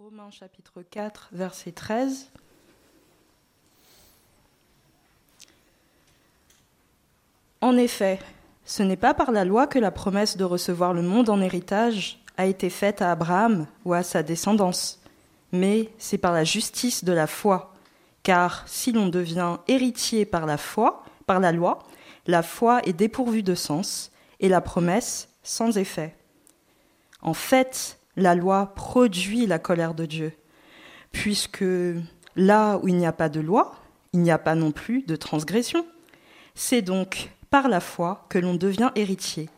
Romains chapitre 4, verset 13. En effet, ce n'est pas par la loi que la promesse de recevoir le monde en héritage a été faite à Abraham ou à sa descendance, mais c'est par la justice de la foi. Car si l'on devient héritier par la foi, par la loi, la foi est dépourvue de sens et la promesse sans effet. En fait, la loi produit la colère de Dieu, puisque là où il n'y a pas de loi, il n'y a pas non plus de transgression. C'est donc par la foi que l'on devient héritier,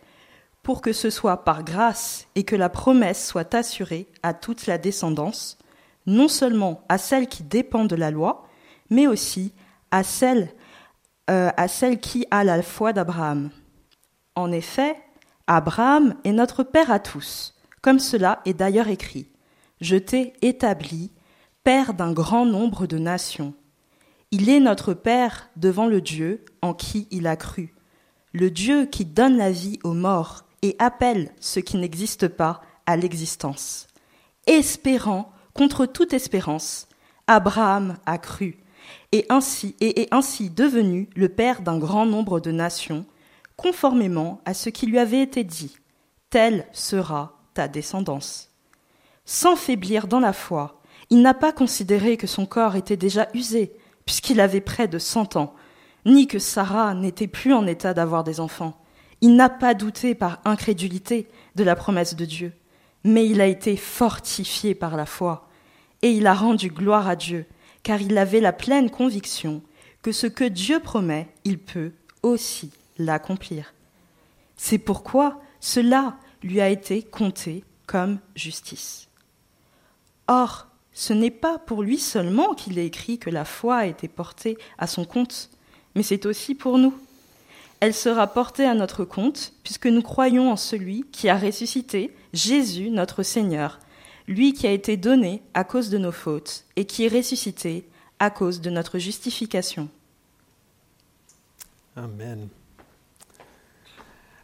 pour que ce soit par grâce et que la promesse soit assurée à toute la descendance, non seulement à celle qui dépend de la loi, mais aussi à celle, euh, qui a la foi d'Abraham. En effet, Abraham est notre Père à tous, comme cela est d'ailleurs écrit. Je t'ai établi, Père d'un grand nombre de nations. Il est notre Père devant le Dieu en qui il a cru, le Dieu qui donne la vie aux morts et appelle ce qui n'existe pas à l'existence. Espérant contre toute espérance, Abraham a cru, et ainsi est ainsi devenu le père d'un grand nombre de nations, conformément à ce qui lui avait été dit. Telle sera ta descendance. Sans faiblir dans la foi, il n'a pas considéré que son corps était déjà usé, puisqu'il avait près de cent ans, ni que Sarah n'était plus en état d'avoir des enfants. Il n'a pas douté par incrédulité de la promesse de Dieu, mais il a été fortifié par la foi, et il a rendu gloire à Dieu, car il avait la pleine conviction que ce que Dieu promet, il peut aussi l'accomplir. C'est pourquoi cela lui a été compté comme justice. Or, ce n'est pas pour lui seulement qu'il est écrit que la foi a été portée à son compte, mais c'est aussi pour nous. Elle sera portée à notre compte, puisque nous croyons en celui qui a ressuscité, Jésus notre Seigneur, lui qui a été donné à cause de nos fautes et qui est ressuscité à cause de notre justification. Amen.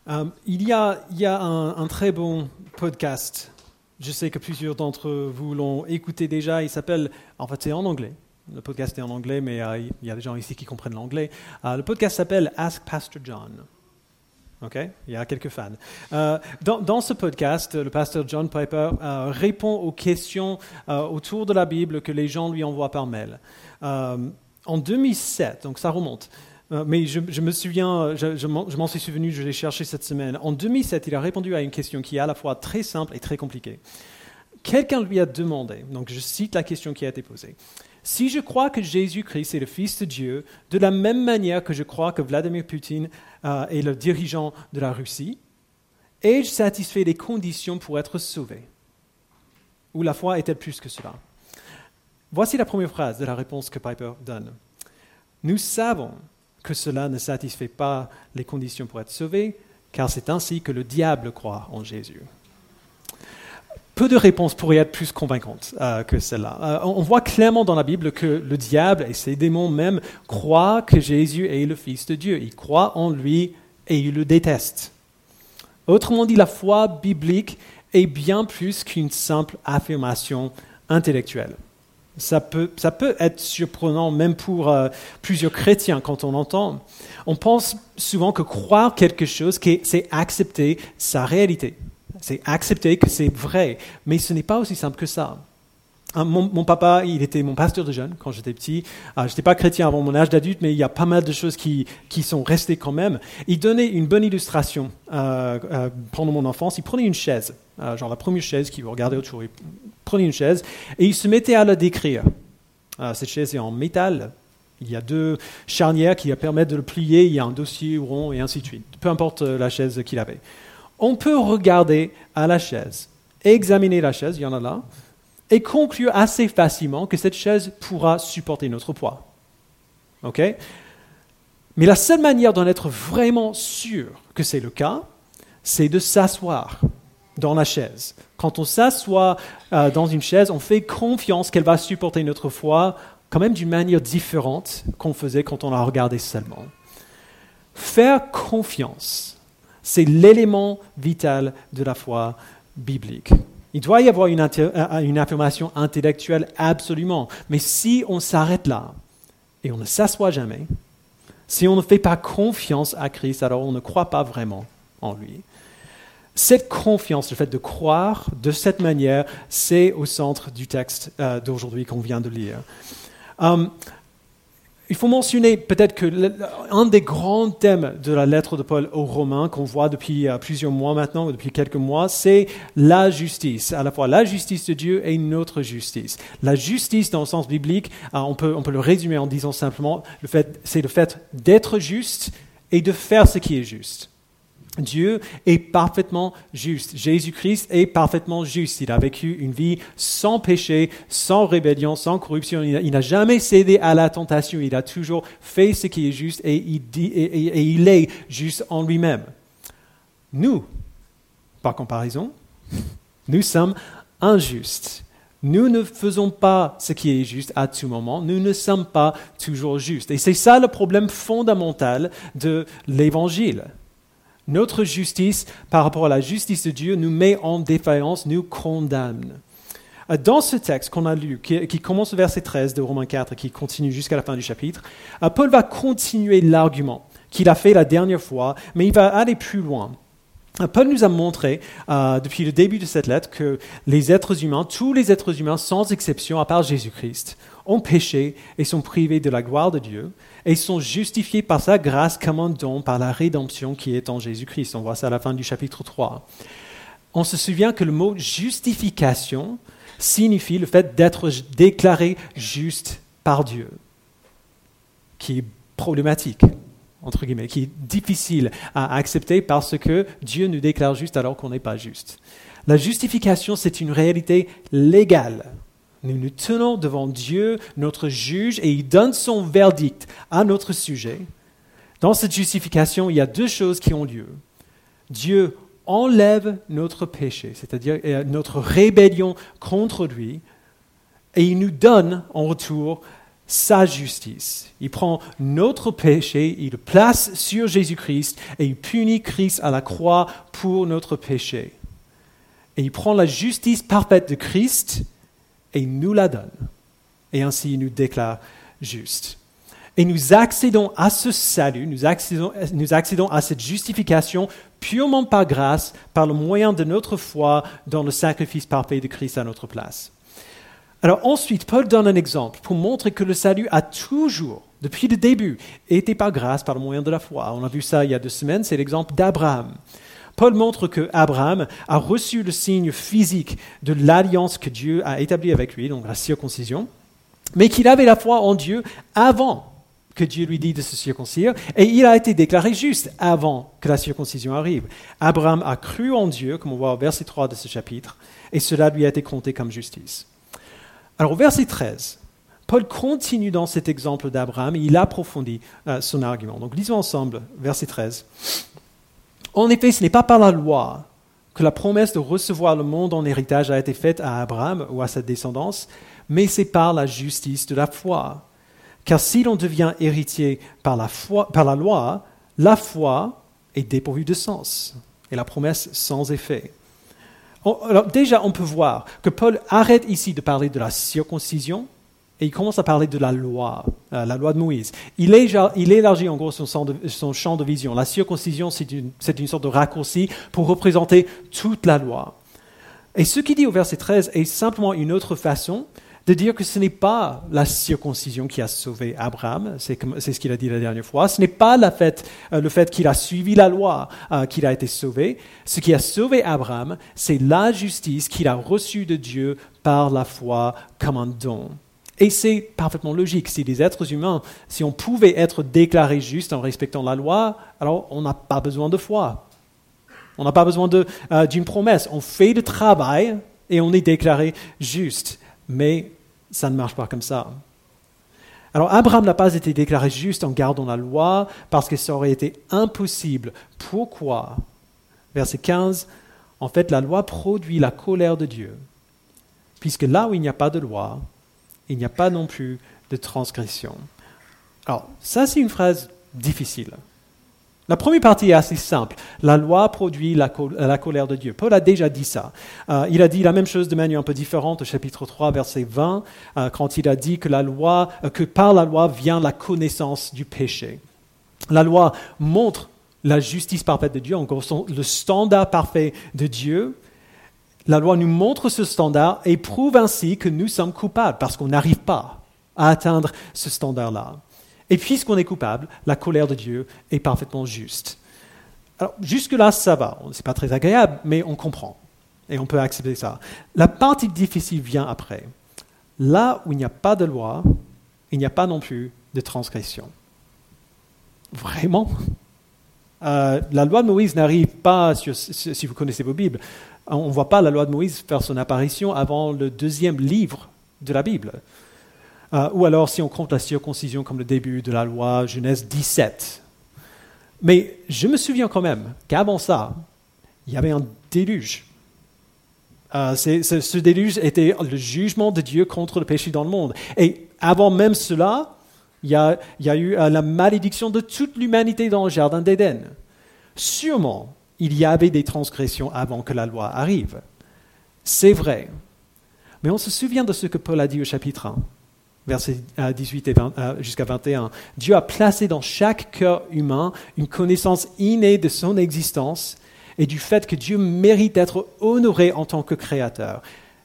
Euh, il y a, un, très bon podcast. Je sais que plusieurs d'entre vous l'ont écouté déjà. Il s'appelle, en fait, c'est en anglais. Le podcast est en anglais, mais euh, il y a des gens ici qui comprennent l'anglais. Euh, le podcast s'appelle Ask Pastor John. Ok, il y a quelques fans. Dans, ce podcast, le pasteur John Piper répond aux questions autour de la Bible que les gens lui envoient par mail. en 2007, donc ça remonte, mais je, me souviens, je, je m'en suis souvenu, je l'ai cherché cette semaine. En 2007, il a répondu à une question qui est à la fois très simple et très compliquée. Quelqu'un lui a demandé, donc je cite la question qui a été posée. Si je crois que Jésus-Christ est le Fils de Dieu, de la même manière que je crois que Vladimir Poutine euh, est le dirigeant de la Russie, ai-je satisfait les conditions pour être sauvé? Ou la foi est-elle plus que cela? Voici la première phrase de la réponse que Piper donne. Nous savons que cela ne satisfait pas les conditions pour être sauvé, car c'est ainsi que le diable croit en Jésus peu de réponses pourraient être plus convaincantes euh, que celle-là. Euh, on voit clairement dans la Bible que le diable et ses démons même croient que Jésus est le Fils de Dieu. Ils croient en lui et ils le détestent. Autrement dit, la foi biblique est bien plus qu'une simple affirmation intellectuelle. Ça peut, ça peut, être surprenant même pour euh, plusieurs chrétiens quand on entend. On pense souvent que croire quelque chose, c'est accepter sa réalité. C'est accepter que c'est vrai, mais ce n'est pas aussi simple que ça. Hein, mon, papa, il était mon pasteur de jeunes quand j'étais petit. Euh, je n'étais pas chrétien avant mon âge d'adulte, mais il y a pas mal de choses qui, qui sont restées quand même. Il donnait une bonne illustration euh, euh, pendant mon enfance. Il prenait une chaise, genre la première chaise qu'il regardait autour. Il prenait une chaise et il se mettait à la décrire. cette chaise est en métal. Il y a deux charnières qui permettent de le plier. Il y a un dossier rond et ainsi de suite. Peu importe la chaise qu'il avait on peut regarder à la chaise, examiner la chaise, il y en a là, et conclure assez facilement que cette chaise pourra supporter notre poids. OK? Mais la seule manière d'en être vraiment sûr que c'est le cas, c'est de s'asseoir dans la chaise. Quand on s'assoit euh, dans une chaise, on fait confiance qu'elle va supporter notre poids quand même d'une manière différente qu'on faisait quand on la regardait seulement. Faire confiance c'est l'élément vital de la foi biblique. Il doit y avoir une, affirmation intellectuelle absolument. Mais si on s'arrête là et on ne s'assoit jamais, si on ne fait pas confiance à Christ, alors on ne croit pas vraiment en lui. Cette confiance, le fait de croire de cette manière, c'est au centre du texte euh, d'aujourd'hui qu'on vient de lire. Um, il faut mentionner peut-être que un des grands thèmes de la lettre de Paul aux Romains qu'on voit depuis euh, plusieurs mois maintenant, depuis quelques mois, c'est la justice. À la fois la justice de Dieu et notre justice. La justice dans le sens biblique, euh, on peut, on peut le résumer en disant simplement, c'est le fait d'être juste et de faire ce qui est juste. Dieu est parfaitement juste. Jésus-Christ est parfaitement juste. Il a vécu une vie sans péché, sans rébellion, sans corruption. Il n'a jamais cédé à la tentation. Il a toujours fait ce qui est juste et il, est juste en lui-même. Nous, par comparaison, nous sommes injustes. Nous ne faisons pas ce qui est juste à tout moment. Nous ne sommes pas toujours justes. Et c'est ça le problème fondamental de l'Évangile. Notre justice par rapport à la justice de Dieu nous met en défaillance, nous condamne. Euh, dans ce texte qu'on a lu, qui, commence au verset 13 de Romains 4 et qui continue jusqu'à la fin du chapitre, euh, Paul va continuer l'argument qu'il a fait la dernière fois, mais il va aller plus loin. Euh, Paul nous a montré depuis le début de cette lettre que les êtres humains, tous les êtres humains sans exception, à part Jésus-Christ, ont péché et sont privés de la gloire de Dieu et sont justifiés par sa grâce comme un don par la rédemption qui est en Jésus-Christ. On voit ça à la fin du chapitre 3. On se souvient que le mot justification signifie le fait d'être déclaré juste par Dieu, qui est problématique, entre guillemets, qui est difficile à accepter parce que Dieu nous déclare juste alors qu'on n'est pas juste. La justification, c'est une réalité légale nous nous tenons devant Dieu, notre juge, et il donne son verdict à notre sujet. Dans cette justification, il y a deux choses qui ont lieu. Dieu enlève notre péché, c'est-à-dire euh, notre rébellion contre lui, et il nous donne en retour sa justice. Il prend notre péché, il le place sur Jésus-Christ et il punit Christ à la croix pour notre péché. Et il prend la justice parfaite de Christ et nous la donne. Et ainsi il nous déclare juste. Et nous accédons à ce salut, nous accédons, nous accédons à cette justification purement par grâce, par le moyen de notre foi dans le sacrifice parfait de Christ à notre place. Alors ensuite, Paul donne un exemple pour montrer que le salut a toujours, depuis le début, été par grâce, par le moyen de la foi. On a vu ça il y a deux semaines, c'est l'exemple d'Abraham. Paul montre que Abraham a reçu le signe physique de l'alliance que Dieu a établie avec lui, donc la circoncision, mais qu'il avait la foi en Dieu avant que Dieu lui dise de se circoncire, et il a été déclaré juste avant que la circoncision arrive. Abraham a cru en Dieu, comme on voit au verset 3 de ce chapitre, et cela lui a été compté comme justice. Alors au verset 13, Paul continue dans cet exemple d'Abraham et il approfondit euh, son argument. Donc lisons ensemble, verset 13. En effet, ce n'est pas par la loi que la promesse de recevoir le monde en héritage a été faite à Abraham ou à sa descendance, mais c'est par la justice de la foi. Car si l'on devient héritier par la, foi, par la loi, la foi est dépourvue de sens et la promesse sans effet. Alors déjà, on peut voir que Paul arrête ici de parler de la circoncision et il commence à parler de la loi, euh, la loi de Moïse. Il, élargit en gros son, champ de vision. La circoncision, c'est une, une, sorte de raccourci pour représenter toute la loi. Et ce qu'il dit au verset 13 est simplement une autre façon de dire que ce n'est pas la circoncision qui a sauvé Abraham, c'est ce qu'il a dit la dernière fois, ce n'est pas euh, le fait qu'il a suivi la loi euh, qu'il a été sauvé. Ce qui a sauvé Abraham, c'est la justice qu'il a reçue de Dieu par la foi comme un don. Et c'est parfaitement logique. Si les êtres humains, si on pouvait être déclarés justes en respectant la loi, alors on n'a pas besoin de foi. On n'a pas besoin euh, d'une promesse. On fait le travail et on est déclaré juste. Mais ça ne marche pas comme ça. Alors Abraham n'a pas été déclaré juste en gardant la loi parce que ça aurait été impossible. Pourquoi? Verset 15, en fait la loi produit la colère de Dieu. Puisque là où il n'y a pas de loi, il n'y a pas non plus de transgression. Alors, ça, c'est une phrase difficile. La première partie est assez simple. La loi produit la, colère de Dieu. Paul a déjà dit ça. Euh, il a dit la même chose de manière un peu différente au chapitre 3, verset 20, euh, quand il a dit que, la loi, euh, que par la loi vient la connaissance du péché. La loi montre la justice parfaite de Dieu, en le standard parfait de Dieu. La loi nous montre ce standard et prouve ainsi que nous sommes coupables parce qu'on n'arrive pas à atteindre ce standard-là. Et puisqu'on est coupable, la colère de Dieu est parfaitement juste. Alors, jusque-là, ça va. Ce n'est pas très agréable, mais on comprend. Et on peut accepter ça. La partie difficile vient après. Là où il n'y a pas de loi, il n'y a pas non plus de transgression. Vraiment? Euh, La loi de Moïse n'arrive pas, si vous connaissez vos Bibles, on ne voit pas la loi de Moïse faire son apparition avant le deuxième livre de la Bible. Euh, ou alors si on compte la circoncision comme le début de la loi Genèse 17. Mais je me souviens quand même qu'avant ça, il y avait un déluge. Euh, ce, déluge était le jugement de Dieu contre le péché dans le monde. Et avant même cela, il y a, eu euh, la malédiction de toute l'humanité dans le jardin d'Éden. Sûrement, il y avait des transgressions avant que la loi arrive. C'est vrai. Mais on se souvient de ce que Paul a dit au chapitre 1 versets 18 et jusqu'à 21. Dieu a placé dans chaque cœur humain une connaissance innée de son existence et du fait que Dieu mérite d'être honoré en tant que créateur.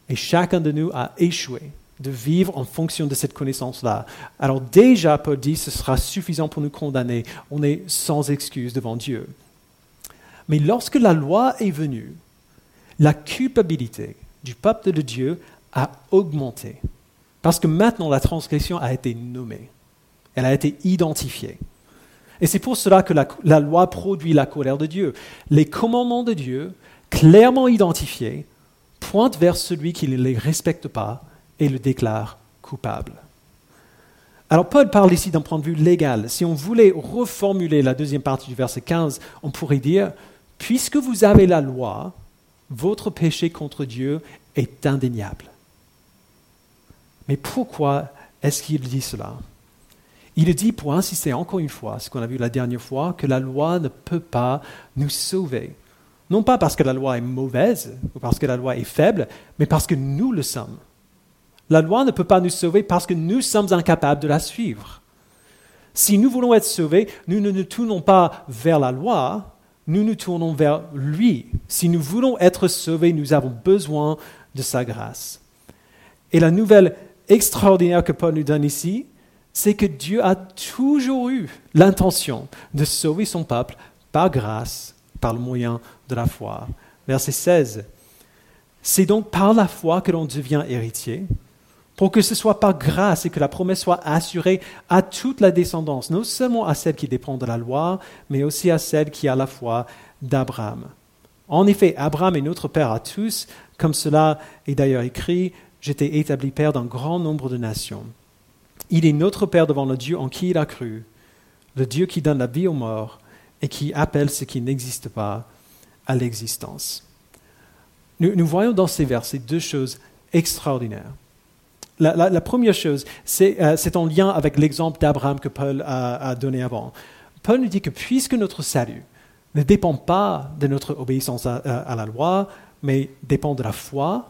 Et chacun de nous a échoué de vivre en fonction de cette connaissance-là. Alors déjà, Paul dit, ce sera suffisant pour nous condamner. On est sans excuse devant Dieu. Mais lorsque la loi est venue, la culpabilité du peuple de Dieu a augmenté. Parce que maintenant, la transgression a été nommée. Elle a été identifiée. Et c'est pour cela que la, loi produit la colère de Dieu. Les commandements de Dieu, clairement identifiés, pointent vers celui qui ne les respecte pas et le déclare coupable. Alors Paul parle ici d'un point de vue légal. Si on voulait reformuler la deuxième partie du verset 15, on pourrait dire, puisque vous avez la loi, votre péché contre Dieu est indéniable. Mais pourquoi est-ce qu'il dit cela? Il dit pour insister encore une fois, ce qu'on a vu la dernière fois, que la loi ne peut pas nous sauver. Non pas parce que la loi est mauvaise ou parce que la loi est faible, mais parce que nous le sommes. La loi ne peut pas nous sauver parce que nous sommes incapables de la suivre. Si nous voulons être sauvés, nous ne nous tournons pas vers la loi, nous nous tournons vers lui. Si nous voulons être sauvés, nous avons besoin de sa grâce. Et la nouvelle extraordinaire que Paul nous donne ici, c'est que Dieu a toujours eu l'intention de sauver son peuple par grâce, par le moyen de la foi. Verset 16. C'est donc par la foi que l'on devient héritier, pour que ce soit par grâce et que la promesse soit assurée à toute la descendance, non seulement à celle qui dépend de la loi, mais aussi à celle qui a la foi d'Abraham. En effet, Abraham est notre Père à tous, comme cela est d'ailleurs écrit, j'étais établi Père d'un grand nombre de nations. Il est notre Père devant le Dieu en qui il a cru, le Dieu qui donne la vie aux morts et qui appelle ce qui n'existe pas à l'existence. Nous, voyons dans ces versets deux choses extraordinaires. La, première chose, euh, c'est en lien avec l'exemple d'Abraham que Paul a, donné avant. Paul nous dit que puisque notre salut ne dépend pas de notre obéissance à la loi, mais dépend de la foi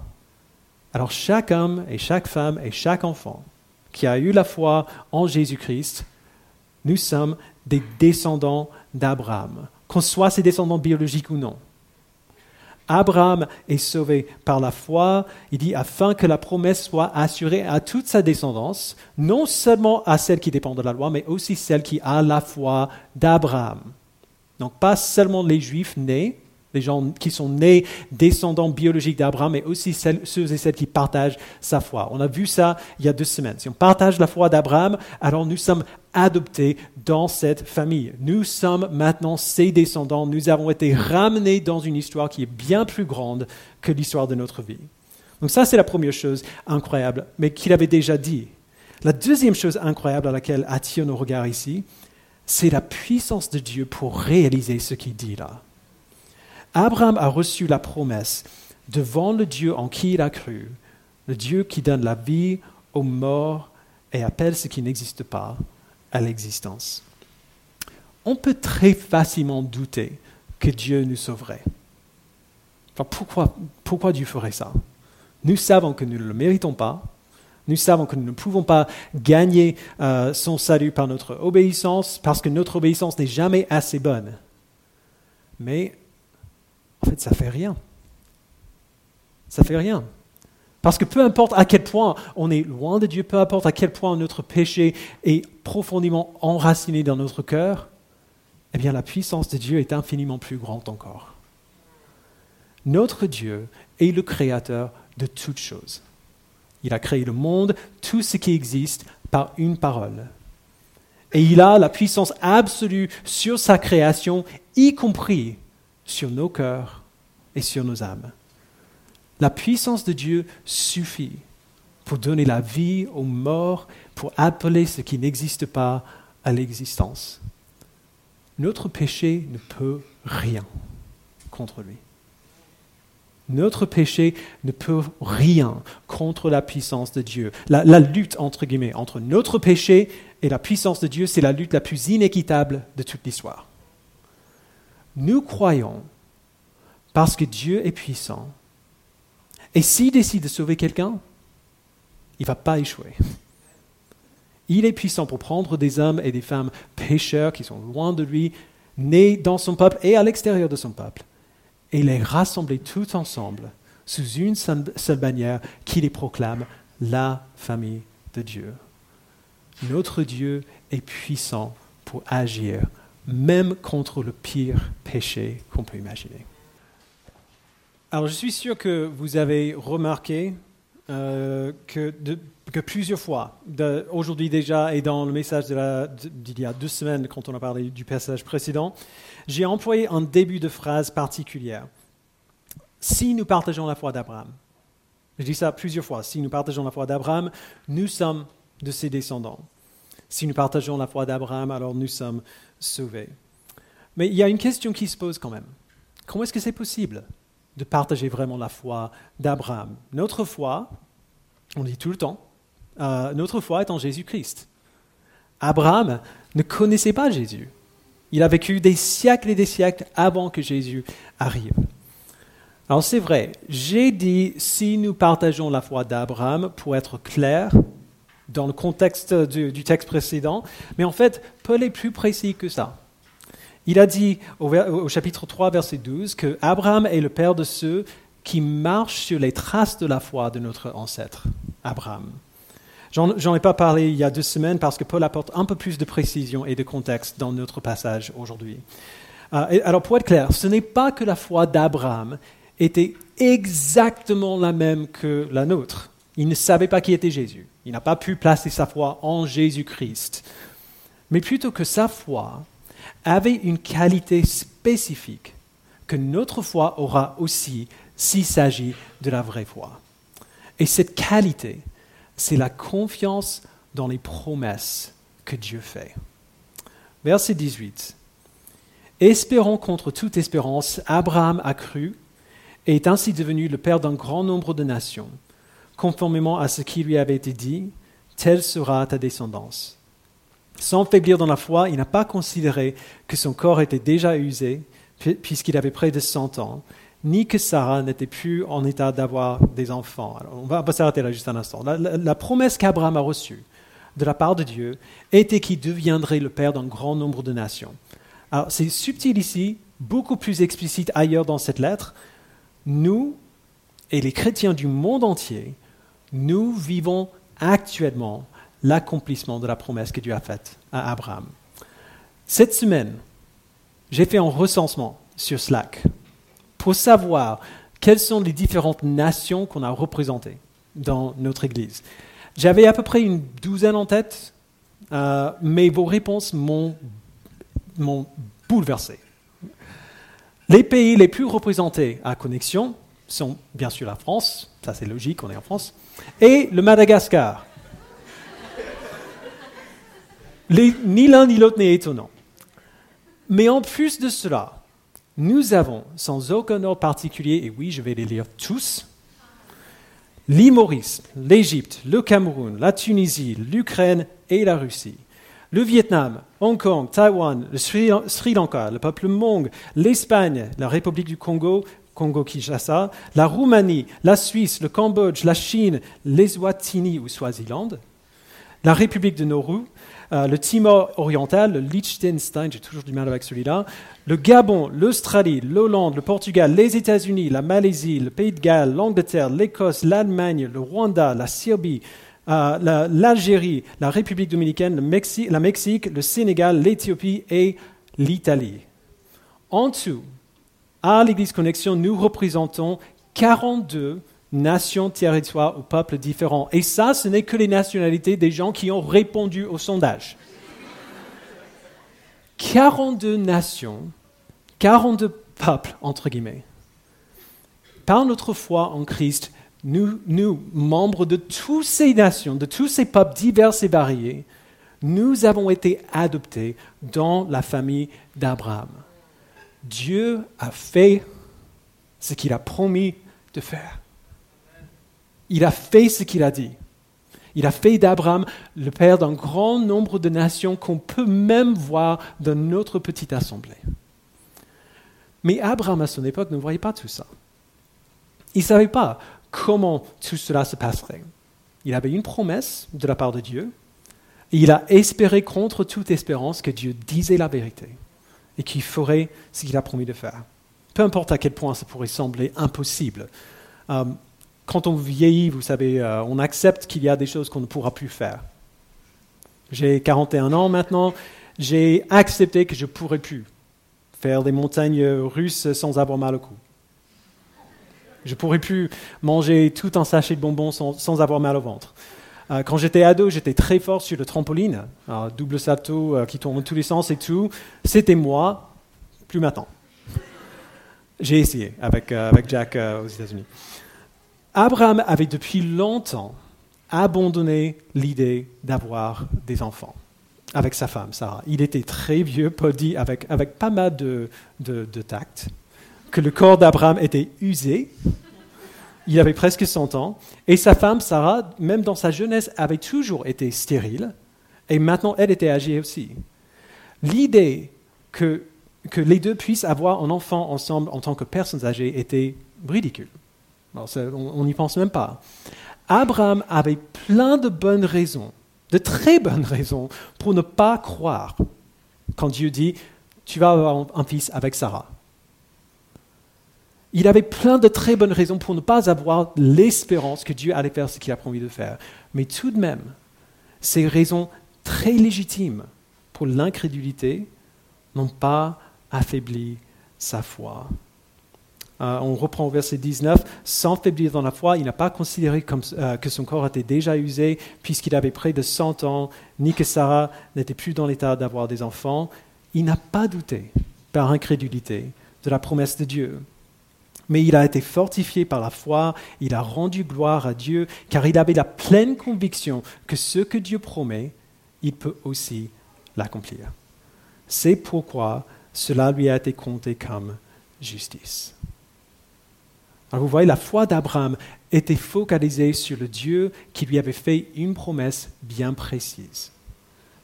alors chaque homme et chaque femme et chaque enfant qui a eu la foi en Jésus-Christ, nous sommes des descendants d'Abraham, qu'on soit ses descendants biologiques ou non. Abraham est sauvé par la foi, il dit, afin que la promesse soit assurée à toute sa descendance, non seulement à celle qui dépend de la loi, mais aussi celle qui a la foi d'Abraham. Donc pas seulement les juifs nés, les gens qui sont nés descendants biologiques d'Abraham, mais aussi ceux et celles qui partagent sa foi. On a vu ça il y a deux semaines. Si on partage la foi d'Abraham, alors nous sommes adoptés dans cette famille. Nous sommes maintenant ses descendants. Nous avons été ramenés dans une histoire qui est bien plus grande que l'histoire de notre vie. Donc ça, c'est la première chose incroyable, mais qu'il avait déjà dit. La deuxième chose incroyable à laquelle attire nos regards ici, c'est la puissance de Dieu pour réaliser ce qu'il dit là. Abraham a reçu la promesse devant le Dieu en qui il a cru, le Dieu qui donne la vie aux morts et appelle ce qui n'existe pas à l'existence. on peut très facilement douter que Dieu nous sauverait. pourquoi, Dieu ferait ça? Nous savons que nous ne le méritons pas. Nous savons que nous ne pouvons pas gagner euh, son salut par notre obéissance, parce que notre obéissance n'est jamais assez bonne. Mais en fait, ça fait rien. Ça fait rien. Parce que peu importe à quel point on est loin de Dieu, peu importe à quel point notre péché est profondément enraciné dans notre cœur, eh bien la puissance de Dieu est infiniment plus grande encore. Notre Dieu est le créateur de toutes choses. Il a créé le monde, tout ce qui existe, par une parole. Et il a la puissance absolue sur sa création, y compris sur nos cœurs et sur nos âmes. La puissance de Dieu suffit pour donner la vie aux morts, pour appeler ce qui n'existe pas à l'existence. Notre péché ne peut rien contre lui. Notre péché ne peut rien contre la puissance de Dieu. La, lutte, entre guillemets, entre notre péché et la puissance de Dieu, c'est la lutte la plus inéquitable de toute l'histoire. Nous croyons, parce que Dieu est puissant, et s'il décide de sauver quelqu'un, il ne va pas échouer. Il est puissant pour prendre des hommes et des femmes pécheurs qui sont loin de lui, nés dans son peuple et à l'extérieur de son peuple, et les rassembler tous ensemble sous une seule bannière qui les proclame la famille de Dieu. Notre Dieu est puissant pour agir, même contre le pire péché qu'on peut imaginer. Alors je suis sûr que vous avez remarqué euh, que, plusieurs fois, aujourd'hui déjà et dans le message d'il y a deux semaines quand on a parlé du passage précédent, j'ai employé un début de phrase particulière. Si nous partageons la foi d'Abraham, je dis ça plusieurs fois, si nous partageons la foi d'Abraham, nous sommes de ses descendants. Si nous partageons la foi d'Abraham, alors nous sommes sauvés. Mais il y a une question qui se pose quand même. Comment est-ce que c'est possible de partager vraiment la foi d'Abraham? Notre foi, on dit tout le temps, euh, notre foi est en Jésus-Christ. Abraham ne connaissait pas Jésus. Il a vécu des siècles et des siècles avant que Jésus arrive. Alors c'est vrai, j'ai dit si nous partageons la foi d'Abraham pour être clair dans le contexte du, texte précédent, mais en fait, Paul est plus précis que ça. Il a dit au, chapitre 3, verset 12, que Abraham est le père de ceux qui marchent sur les traces de la foi de notre ancêtre, Abraham. J'en ai pas parlé il y a deux semaines parce que Paul apporte un peu plus de précision et de contexte dans notre passage aujourd'hui. Euh, alors pour être clair, ce n'est pas que la foi d'Abraham était exactement la même que la nôtre. Il ne savait pas qui était Jésus. Il n'a pas pu placer sa foi en Jésus-Christ. Mais plutôt que sa foi avait une qualité spécifique que notre foi aura aussi s'il s'agit de la vraie foi. Et cette qualité, c'est la confiance dans les promesses que Dieu fait. Verset 18. Espérant contre toute espérance, Abraham a cru et est ainsi devenu le père d'un grand nombre de nations, conformément à ce qui lui avait été dit, telle sera ta descendance. Sans faiblir dans la foi, il n'a pas considéré que son corps était déjà usé, puisqu'il avait près de 100 ans, ni que Sarah n'était plus en état d'avoir des enfants. on va, s'arrêter là juste un instant. La, promesse qu'Abraham a reçue de la part de Dieu était qu'il deviendrait le père d'un grand nombre de nations. Alors c'est subtil ici, beaucoup plus explicite ailleurs dans cette lettre. Nous et les chrétiens du monde entier, nous vivons actuellement l'accomplissement de la promesse que Dieu a faite à Abraham. Cette semaine, j'ai fait un recensement sur Slack pour savoir quelles sont les différentes nations qu'on a représentées dans notre Église. J'avais à peu près une douzaine en tête, euh, mais vos réponses m'ont bouleversé. Les pays les plus représentés à Connexion sont bien sûr la France, ça c'est logique, on est en France, et le Madagascar ni l'un ni l'autre n'est étonnant. Mais en plus de cela, nous avons, sans aucun ordre particulier, et oui, je vais les lire tous, l'Île l'Égypte, le Cameroun, la Tunisie, l'Ukraine et la Russie, le Vietnam, Hong Kong, Taïwan, le Sri, Lanka, le peuple Hmong, l'Espagne, la République du Congo, Congo-Kinshasa, la Roumanie, la Suisse, le Cambodge, la Chine, l'Eswatini ou Swaziland, la République de Nauru, euh, le Timor oriental, le Liechtenstein, j'ai toujours du mal avec celui-là, le Gabon, l'Australie, l'Hollande, le Portugal, les États-Unis, la Malaisie, le Pays de Galles, l'Angleterre, l'Écosse, l'Allemagne, le Rwanda, la Serbie, euh, l'Algérie, la, République dominicaine, le Mexique, le Sénégal, l'Éthiopie et l'Italie. En tout, à l'Église Connexion, nous représentons 42 nations, territoires ou peuples différents. Et ça, ce n'est que les nationalités des gens qui ont répondu au sondage. 42 nations, 42 peuples, entre guillemets. Par notre foi en Christ, nous, nous, membres de toutes ces nations, de tous ces peuples divers et variés, nous avons été adoptés dans la famille d'Abraham. Dieu a fait ce qu'il a promis de faire. Il a fait ce qu'il a dit. Il a fait d'Abraham le père d'un grand nombre de nations qu'on peut même voir dans notre petite assemblée. Mais Abraham, à son époque, ne voyait pas tout ça. Il ne savait pas comment tout cela se passerait. Il avait une promesse de la part de Dieu, et il a espéré contre toute espérance que Dieu disait la vérité et qu'il ferait ce qu'il a promis de faire. Peu importe à quel point ça pourrait sembler impossible. Euh, quand on vieillit, vous savez, euh, on accepte qu'il y a des choses qu'on ne pourra plus faire. J'ai 41 ans maintenant, j'ai accepté que je ne pourrais plus faire des montagnes russes sans avoir mal au cou. Je ne pourrais plus manger tout un sachet de bonbons sans, avoir mal au ventre. Euh, quand j'étais ado, j'étais très fort sur le trampoline, double salto euh, qui tourne dans tous les sens et tout. C'était moi, plus maintenant. J'ai essayé avec, euh, avec Jack aux États-Unis. Abraham avait depuis longtemps abandonné l'idée d'avoir des enfants avec sa femme, Sarah. Il était très vieux, Paul dit, avec, avec pas mal de, de, de tact que le corps d'Abraham était usé. Il avait presque 100 ans. Et sa femme, Sarah, même dans sa jeunesse, avait toujours été stérile. Et maintenant, elle était âgée aussi. L'idée que, que les deux puissent avoir un enfant ensemble en tant que personnes âgées était ridicule. on n'y pense même pas. Abraham avait plein de bonnes raisons, de très bonnes raisons, pour ne pas croire quand Dieu dit, tu vas avoir un fils avec Sarah. Il avait plein de très bonnes raisons pour ne pas avoir l'espérance que Dieu allait faire ce qu'il a promis de faire. Mais tout de même, ces raisons très légitimes pour l'incrédulité n'ont pas affaibli sa foi. Euh, on reprend au verset 19, sans faiblir dans la foi, il n'a pas considéré euh, que son corps était déjà usé puisqu'il avait près de 100 ans, ni que Sarah n'était plus dans l'état d'avoir des enfants. Il n'a pas douté, par incrédulité, de la promesse de Dieu mais il a été fortifié par la foi, il a rendu gloire à Dieu, car il avait la pleine conviction que ce que Dieu promet, il peut aussi l'accomplir. C'est pourquoi cela lui a été compté comme justice. Alors vous voyez, la foi d'Abraham était focalisée sur le Dieu qui lui avait fait une promesse bien précise,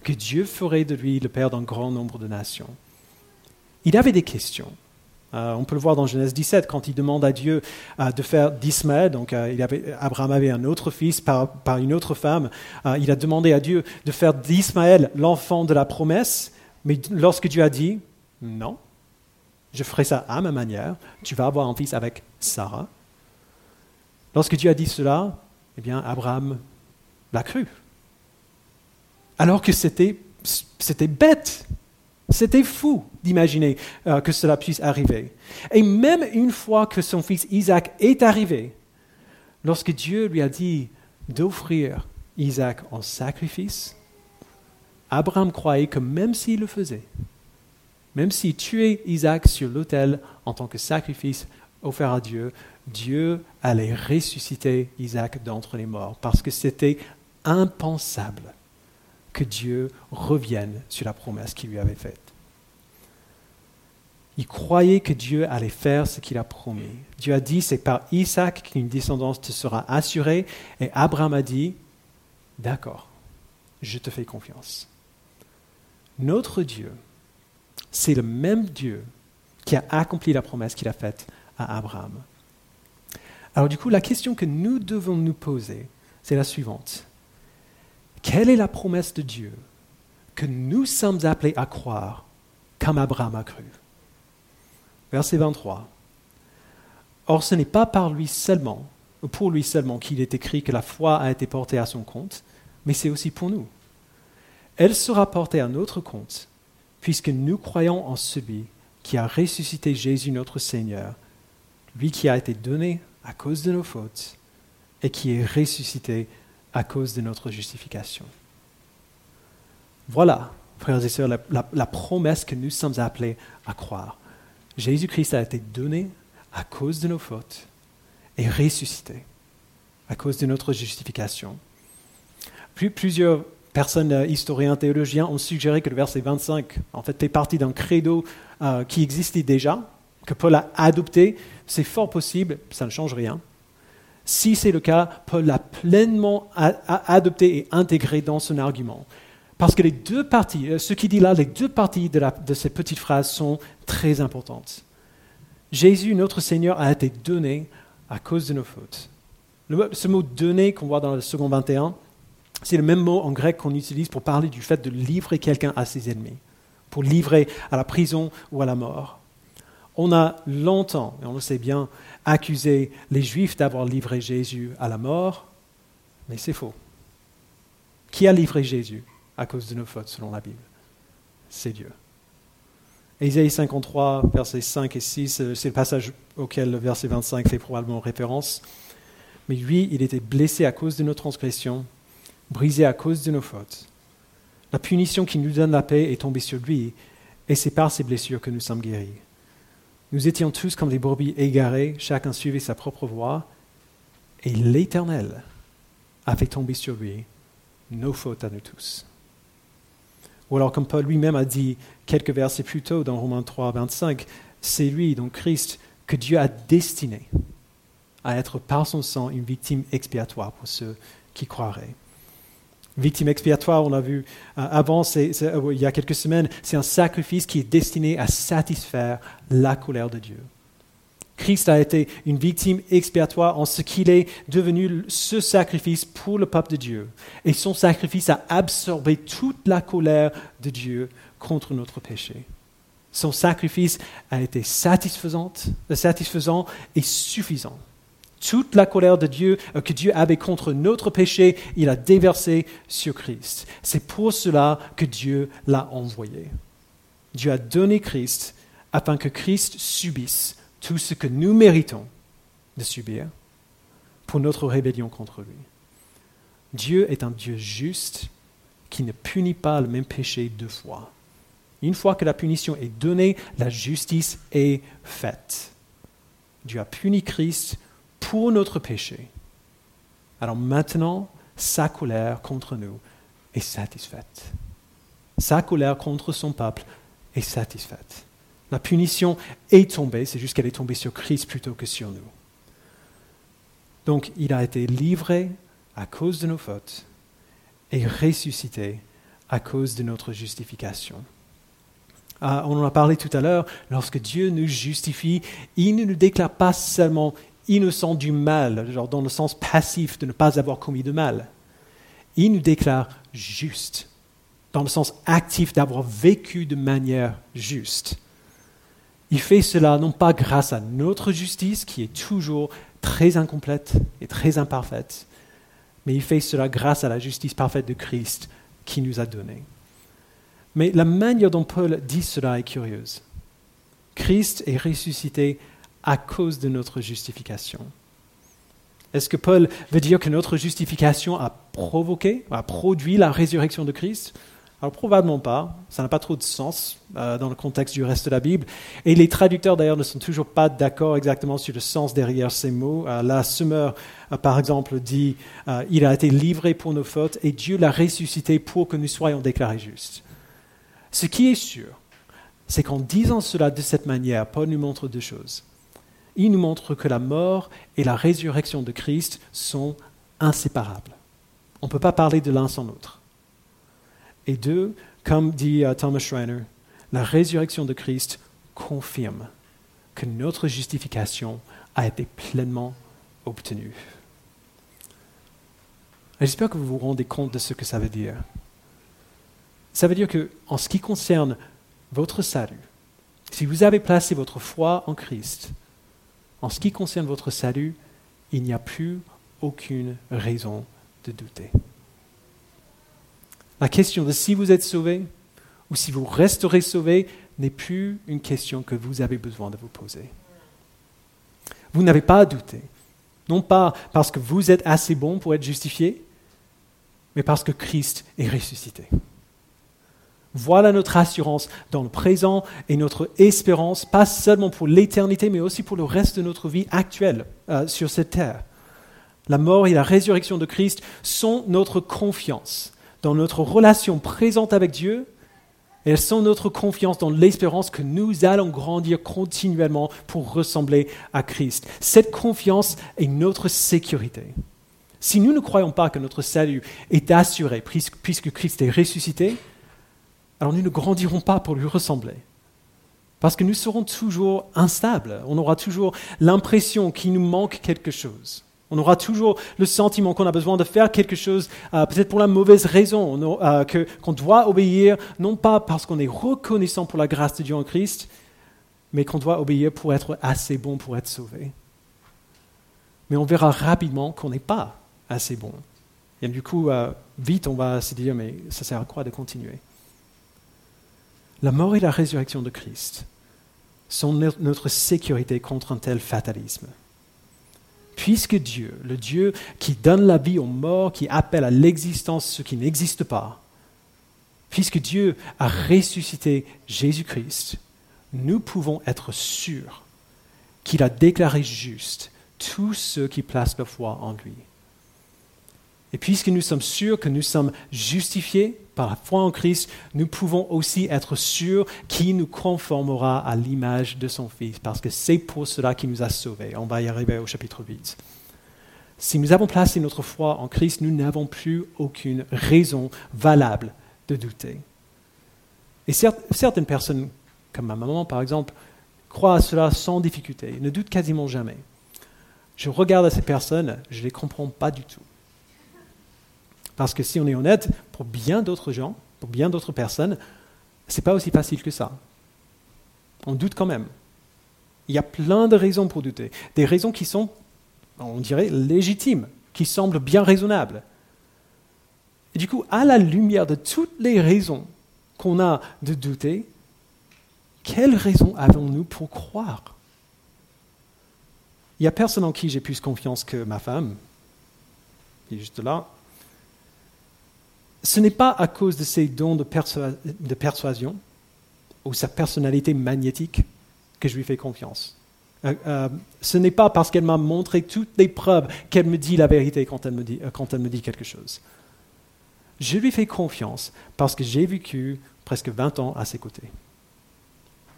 que Dieu ferait de lui le père d'un grand nombre de nations. Il avait des questions. Euh, on peut le voir dans Genèse 17 quand il demande à Dieu euh, de faire d'Ismaël, donc euh, Abraham avait un autre fils par, une autre femme, il a demandé à Dieu de faire d'Ismaël l'enfant de la promesse, mais lorsque Dieu a dit non, je ferai ça à ma manière, tu vas avoir un fils avec Sarah. Lorsque Dieu a dit cela, eh bien Abraham l'a cru. Alors que c'était bête, c'était fou d'imaginer euh, que cela puisse arriver. Et même une fois que son fils Isaac est arrivé, lorsque Dieu lui a dit d'offrir Isaac en sacrifice, Abraham croyait que même s'il le faisait, même s'il tuait Isaac sur l'autel en tant que sacrifice offert à Dieu, Dieu allait ressusciter Isaac d'entre les morts, parce que c'était impensable que Dieu revienne sur la promesse qu'il lui avait faite. Il croyait que Dieu allait faire ce qu'il a promis. Dieu a dit, c'est par Isaac qu'une descendance te sera assurée. Et Abraham a dit, d'accord, je te fais confiance. notre Dieu, c'est le même Dieu qui a accompli la promesse qu'il a faite à Abraham. Alors du coup, la question que nous devons nous poser, c'est la suivante. Quelle est la promesse de Dieu que nous sommes appelés à croire comme Abraham a cru? Verset 23. Or, ce n'est pas par lui seulement, ou pour lui seulement, qu'il est écrit que la foi a été portée à son compte, mais c'est aussi pour nous. Elle sera portée à notre compte, puisque nous croyons en celui qui a ressuscité Jésus notre Seigneur, lui qui a été donné à cause de nos fautes et qui est ressuscité à cause de notre justification. Voilà, frères et sœurs, la, promesse que nous sommes appelés à croire. Jésus-Christ a été donné à cause de nos fautes et ressuscité à cause de notre justification. plusieurs personnes, euh, historiens, théologiens, ont suggéré que le verset 25, en fait, est parti d'un credo euh, qui existait déjà, que Paul a adopté. C'est fort possible, ça ne change rien. Si c'est le cas, Paul l'a pleinement adopté et intégré dans son argument. Parce que les deux parties, euh, ce qu'il dit là, les deux parties de, de cette petite phrase sont très importantes. Jésus, notre Seigneur, a été donné à cause de nos fautes. ce mot donné qu'on voit dans le second 21, c'est le même mot en grec qu'on utilise pour parler du fait de livrer quelqu'un à ses ennemis, pour livrer à la prison ou à la mort. On a longtemps, et on le sait bien, accusé les Juifs d'avoir livré Jésus à la mort, mais c'est faux. Qui a livré Jésus? À cause de nos fautes selon la Bible C'est Dieu. Ésaïe 53, versets 5 et 6, euh, c'est le passage auquel le verset 25 fait probablement référence. Mais lui, il était blessé à cause de nos transgressions, brisé à cause de nos fautes. La punition qui nous donne la paix est tombée sur lui, et c'est par ses blessures que nous sommes guéris. Nous étions tous comme des brebis égarées, chacun suivait sa propre voie, et l'Éternel a fait tomber sur lui nos fautes à nous tous. Ou alors, comme Paul lui-même a dit quelques versets plus tôt dans Romains 3, 25, c'est lui, donc Christ, que Dieu a destiné à être par son sang une victime expiatoire pour ceux qui croiraient. Victime expiatoire, on l'a vu euh, avant, euh, il y a quelques semaines, c'est un sacrifice qui est destiné à satisfaire la colère de Dieu. Christ a été une victime expiatoire en ce qu'il est devenu ce sacrifice pour le peuple de Dieu. Et son sacrifice a absorbé toute la colère de Dieu contre notre péché. Son sacrifice a été satisfaisant, satisfaisant et suffisant. Toute la colère de Dieu euh, que Dieu avait contre notre péché, il a déversé sur Christ. C'est pour cela que Dieu l'a envoyé. Dieu a donné Christ afin que Christ subisse tout ce que nous méritons de subir pour notre rébellion contre lui. Dieu est un Dieu juste qui ne punit pas le même péché deux fois. Une fois que la punition est donnée, la justice est faite. Dieu a puni Christ pour notre péché. Alors maintenant, sa colère contre nous est satisfaite. Sa colère contre son peuple est satisfaite. La punition est tombée, c'est juste qu'elle est tombée sur Christ plutôt que sur nous. Donc il a été livré à cause de nos fautes et ressuscité à cause de notre justification. Ah, on en a parlé tout à l'heure, lorsque Dieu nous justifie, il ne nous déclare pas seulement innocents du mal, genre dans le sens passif de ne pas avoir commis de mal. Il nous déclare juste, dans le sens actif d'avoir vécu de manière juste. Il fait cela non pas grâce à notre justice, qui est toujours très incomplète et très imparfaite, mais il fait cela grâce à la justice parfaite de Christ qui nous a donné. Mais la manière dont Paul dit cela est curieuse. Christ est ressuscité à cause de notre justification. Est-ce que Paul veut dire que notre justification a provoqué, a produit la résurrection de Christ? Alors probablement pas, ça n'a pas trop de sens euh, dans le contexte du reste de la Bible. Et les traducteurs d'ailleurs ne sont toujours pas d'accord exactement sur le sens derrière ces mots. Euh, la Semeur, euh, par exemple, dit Il a été livré pour nos fautes et Dieu l'a ressuscité pour que nous soyons déclarés justes. Ce qui est sûr, c'est qu'en disant cela de cette manière, Paul nous montre deux choses. Il nous montre que la mort et la résurrection de Christ sont inséparables. On ne peut pas parler de l'un sans l'autre et deux, Comme dit euh, Thomas Schreiner, la résurrection de Christ confirme que notre justification a été pleinement obtenue. J'espère que vous vous rendez compte de ce que ça veut dire. Ça veut dire que, en ce qui concerne votre salut, si vous avez placé votre foi en Christ, en ce qui concerne votre salut, il n'y a plus aucune raison de douter. La question de si vous êtes sauvé ou si vous resterez sauvé n'est plus une question que vous avez besoin de vous poser. Vous n'avez pas à douter, non pas parce que vous êtes assez bon pour être justifié, mais parce que Christ est ressuscité. Voilà notre assurance dans le présent et notre espérance, pas seulement pour l'éternité, mais aussi pour le reste de notre vie actuelle euh, sur cette terre. La mort et la résurrection de Christ sont notre confiance dans notre relation présente avec Dieu, elles sont notre confiance dans l'espérance que nous allons grandir continuellement pour ressembler à Christ. Cette confiance est notre sécurité. Si nous ne croyons pas que notre salut est assuré puisque Christ est ressuscité, alors nous ne grandirons pas pour lui ressembler. Parce que nous serons toujours instables. On aura toujours l'impression qu'il nous manque quelque chose. On aura toujours le sentiment qu'on a besoin de faire quelque chose, euh, peut-être pour la mauvaise raison, euh, qu'on doit obéir, non pas parce qu'on est reconnaissant pour la grâce de Dieu en Christ, mais qu'on doit obéir pour être assez bon pour être sauvé. Mais on verra rapidement qu'on n'est pas assez bon. Et du coup, euh, vite, on va se dire, mais ça sert à quoi de continuer? La mort et la résurrection de Christ sont notre sécurité contre un tel fatalisme. Puisque Dieu, le Dieu qui donne la vie aux morts, qui appelle à l'existence ce qui n'existe pas, puisque Dieu a ressuscité Jésus-Christ, nous pouvons être sûrs qu'il a déclaré juste tous ceux qui placent leur foi en lui. Et puisque nous sommes sûrs que nous sommes justifiés par la foi en Christ, nous pouvons aussi être sûrs qu'il nous conformera à l'image de son Fils, parce que c'est pour cela qu'il nous a sauvés. On va y arriver au chapitre 8. Si nous avons placé notre foi en Christ, nous n'avons plus aucune raison valable de douter. Et certaines personnes, comme ma maman par exemple, croient à cela sans difficulté, ne doutent quasiment jamais. Je regarde à ces personnes, je ne les comprends pas du tout. Parce que si on est honnête, pour bien d'autres gens, pour bien d'autres personnes, ce n'est pas aussi facile que ça. On doute quand même. Il y a plein de raisons pour douter. Des raisons qui sont, on dirait, légitimes, qui semblent bien raisonnables. Et du coup, à la lumière de toutes les raisons qu'on a de douter, quelles raisons avons-nous pour croire? Il n'y a personne en qui j'ai plus confiance que ma femme, qui est juste là, ce n'est pas à cause de ses dons de, persuasion ou sa personnalité magnétique que je lui fais confiance. Euh, euh, ce n'est pas parce qu'elle m'a montré toutes les preuves qu'elle me dit la vérité quand elle me dit, euh, quand elle me dit quelque chose. Je lui fais confiance parce que j'ai vécu presque 20 ans à ses côtés.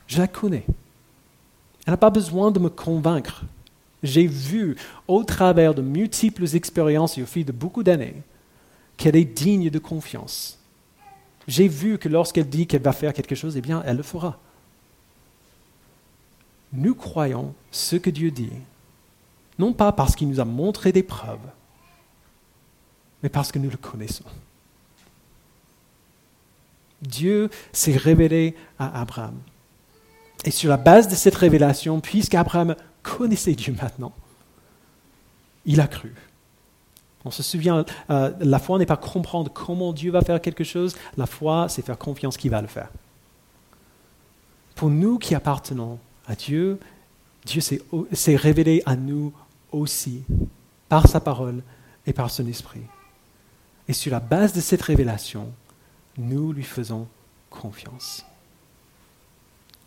Je la connais. Elle n'a pas besoin de me convaincre. J'ai vu au travers de multiples expériences et au fil de beaucoup d'années qu'elle est digne de confiance. J'ai vu que lorsqu'elle dit qu'elle va faire quelque chose, eh bien, elle le fera. Nous croyons ce que Dieu dit, non pas parce qu'il nous a montré des preuves, mais parce que nous le connaissons. Dieu s'est révélé à Abraham. Et sur la base de cette révélation, puisqu'Abraham connaissait Dieu maintenant, il a cru. On se souvient, euh, la foi n'est pas comprendre comment Dieu va faire quelque chose, la foi, c'est faire confiance qu'il va le faire. Pour nous qui appartenons à Dieu, Dieu s'est révélé à nous aussi, par sa parole et par son esprit. Et sur la base de cette révélation, nous lui faisons confiance.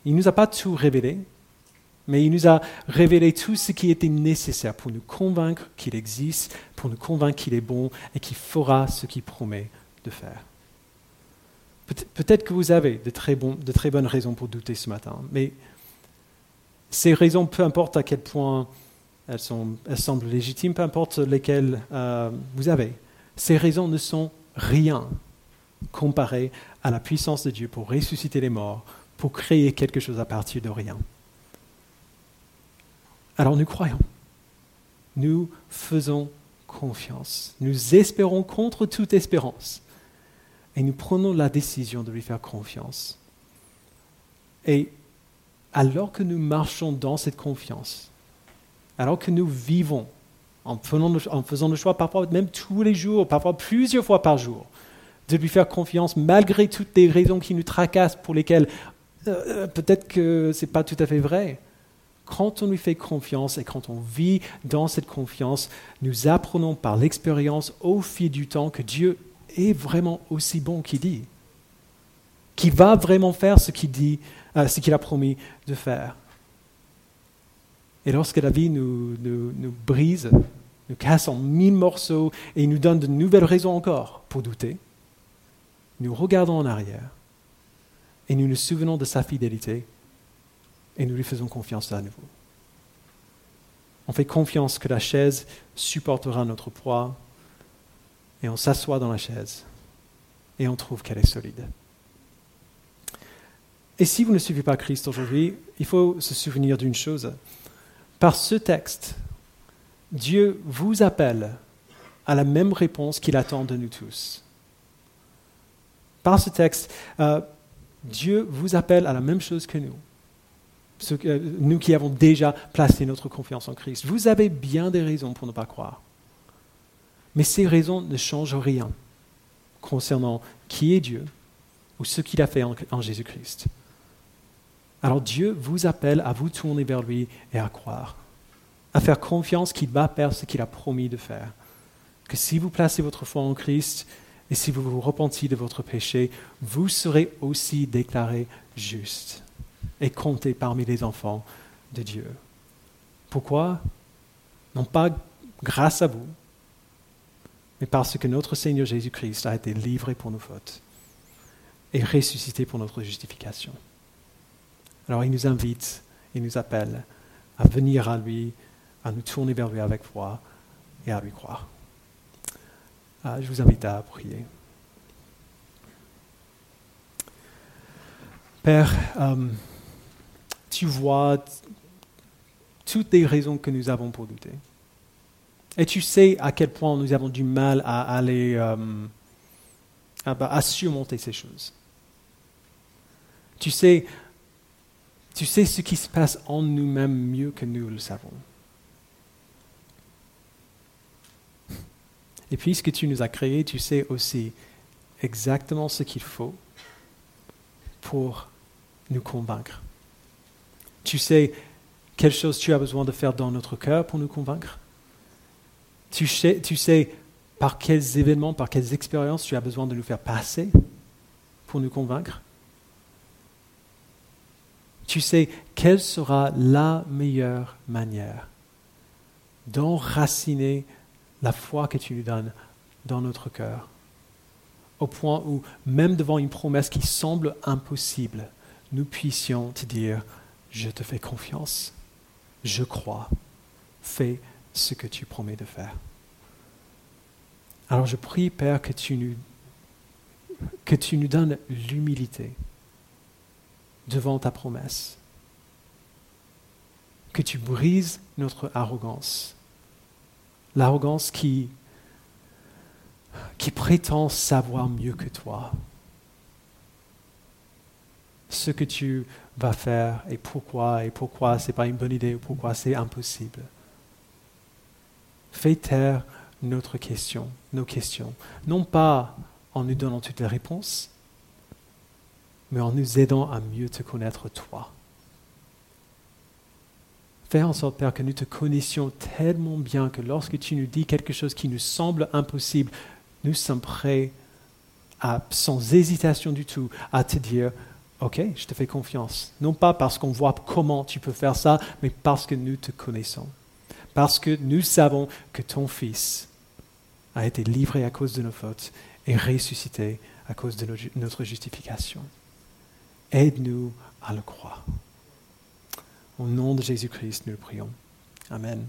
Il ne nous a pas tout révélé, mais il nous a révélé tout ce qui était nécessaire pour nous convaincre qu'il existe, pour nous convaincre qu'il est bon et qu'il fera ce qu'il promet de faire. Peut-être que vous avez de très, bonnes raisons pour douter ce matin, mais ces raisons, peu importe à quel point elles, semblent légitimes, peu importe lesquelles euh, vous avez, ces raisons ne sont rien comparé à la puissance de Dieu pour ressusciter les morts, pour créer quelque chose à partir de rien. Alors nous croyons, nous faisons confiance, nous espérons contre toute espérance et nous prenons la décision de lui faire confiance. Et alors que nous marchons dans cette confiance, alors que nous vivons en faisant, le, choix, parfois même tous les jours, parfois plusieurs fois par jour, de lui faire confiance malgré toutes les raisons qui nous tracassent, pour lesquelles euh, euh, peut-être que ce n'est pas tout à fait vrai. Quand on lui fait confiance et quand on vit dans cette confiance, nous apprenons par l'expérience au fil du temps que Dieu est vraiment aussi bon qu'il dit, qu'il va vraiment faire ce qu'il dit, euh, ce qu'il a promis de faire. Et lorsque la vie nous, nous, brise, nous casse en mille morceaux et nous donne de nouvelles raisons encore pour douter, nous regardons en arrière et nous nous souvenons de sa fidélité et nous lui faisons confiance à nouveau. On fait confiance que la chaise supportera notre poids et on s'assoit dans la chaise et on trouve qu'elle est solide. Et si vous ne suivez pas Christ aujourd'hui, il faut se souvenir d'une chose. Par ce texte, Dieu vous appelle à la même réponse qu'il attend de nous tous. Par ce texte, euh, Dieu vous appelle à la même chose que nous, nous qui avons déjà placé notre confiance en Christ. Vous avez bien des raisons pour ne pas croire. Mais ces raisons ne changent rien concernant qui est Dieu ou ce qu'il a fait en, Jésus-Christ. Alors Dieu vous appelle à vous tourner vers lui et à croire, à faire confiance qu'il va faire ce qu'il a promis de faire. Que si vous placez votre foi en Christ et si vous vous repentez de votre péché, vous serez aussi déclaré juste et compté parmi les enfants de Dieu. Pourquoi? Non pas grâce à vous, mais parce que notre Seigneur Jésus-Christ a été livré pour nos fautes et ressuscité pour notre justification. Alors il nous invite, il nous appelle à venir à lui, à nous tourner vers lui avec foi et à lui croire. Ah, je vous invite à prier. Père, euh, tu vois toutes les raisons que nous avons pour douter. Et tu sais à quel point nous avons du mal à aller euh, à, surmonter ces choses. Tu sais, tu sais ce qui se passe en nous-mêmes mieux que nous le savons. Et puisque tu nous as créés, tu sais aussi exactement ce qu'il faut pour nous convaincre. Tu sais quelle chose tu as besoin de faire dans notre cœur pour nous convaincre? Tu sais, par quels événements, par quelles expériences tu as besoin de nous faire passer pour nous convaincre? Tu sais quelle sera la meilleure manière d'enraciner la foi que tu nous donnes dans notre cœur, au point où, même devant une promesse qui semble impossible, nous puissions te dire, je te fais confiance, je crois, fais ce que tu promets de faire. Alors je prie, Père, que tu nous, donnes l'humilité devant ta promesse, que tu brises notre arrogance, l'arrogance qui prétend savoir mieux que toi ce que tu vas faire et pourquoi et pourquoi ce n'est pas une bonne idée ou pourquoi c'est impossible. Fais taire notre question, nos questions, non pas en nous donnant toutes les réponses, mais en nous aidant à mieux te connaître toi. Fais en sorte, Père, que nous te connaissions tellement bien que lorsque tu nous dis quelque chose qui nous semble impossible, nous sommes prêts, à, sans hésitation du tout, à te dire, OK, je te fais confiance. Non pas parce qu'on voit comment tu peux faire ça, mais parce que nous te connaissons. Parce que nous savons que ton Fils a été livré à cause de nos fautes et ressuscité à cause de notre justification. Aide-nous à le croire. Au nom de Jésus-Christ, nous le prions. Amen.